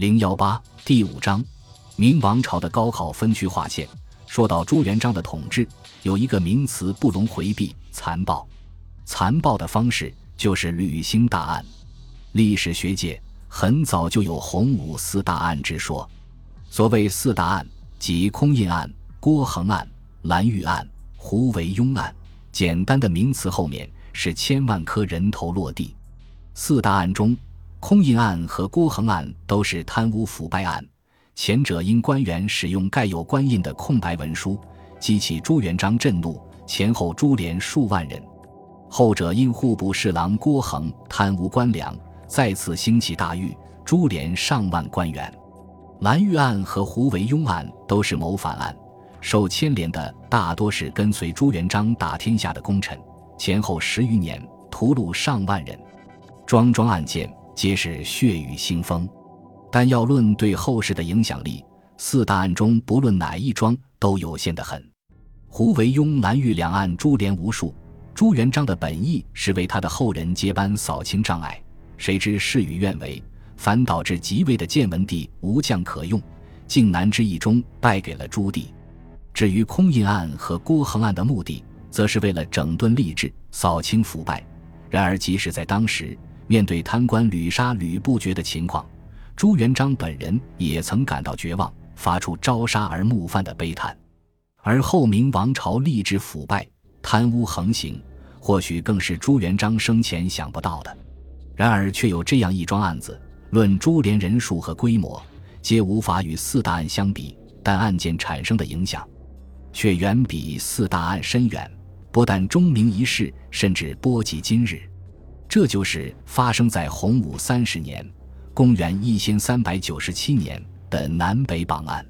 零幺八第五章，明王朝的高考分区划线。说到朱元璋的统治，有一个名词不容回避：残暴。残暴的方式就是履行大案。历史学界很早就有洪武四大案之说。所谓四大案，即空印案、郭恒案、蓝玉案、胡惟庸案。简单的名词后面是千万颗人头落地。四大案中，空印案和郭恒案都是贪污腐败案。前者因官员使用盖有官印的空白文书，激起朱元璋震怒，前后株连数万人；后者因户部侍郎郭恒贪污官粮，再次兴起大狱，株连上万官员。蓝玉案和胡惟庸案都是谋反案，受牵连的大多是跟随朱元璋打天下的功臣，前后十余年，屠戮上万人，桩桩案件皆是血雨腥风。但要论对后世的影响力，四大案中不论哪一桩都有限得很。胡惟庸、蓝玉两案株连无数，朱元璋的本意是为他的后人接班扫清障碍，谁知事与愿违，反导致即位的建文帝无将可用，靖难之役中败给了朱棣。至于空印案和郭恒案的目的，则是为了整顿吏治、扫清腐败。然而，即使在当时，面对贪官屡杀屡不绝的情况，朱元璋本人也曾感到绝望，发出朝杀而暮犯的悲叹。而后明王朝吏治腐败、贪污横行，或许更是朱元璋生前想不到的。然而，却有这样一桩案子，论株连人数和规模，皆无法与四大案相比，但案件产生的影响，却远比四大案深远，不但钟鸣一世，甚至波及今日。这就是发生在洪武三十年。公元一千三百九十七年的南北榜案。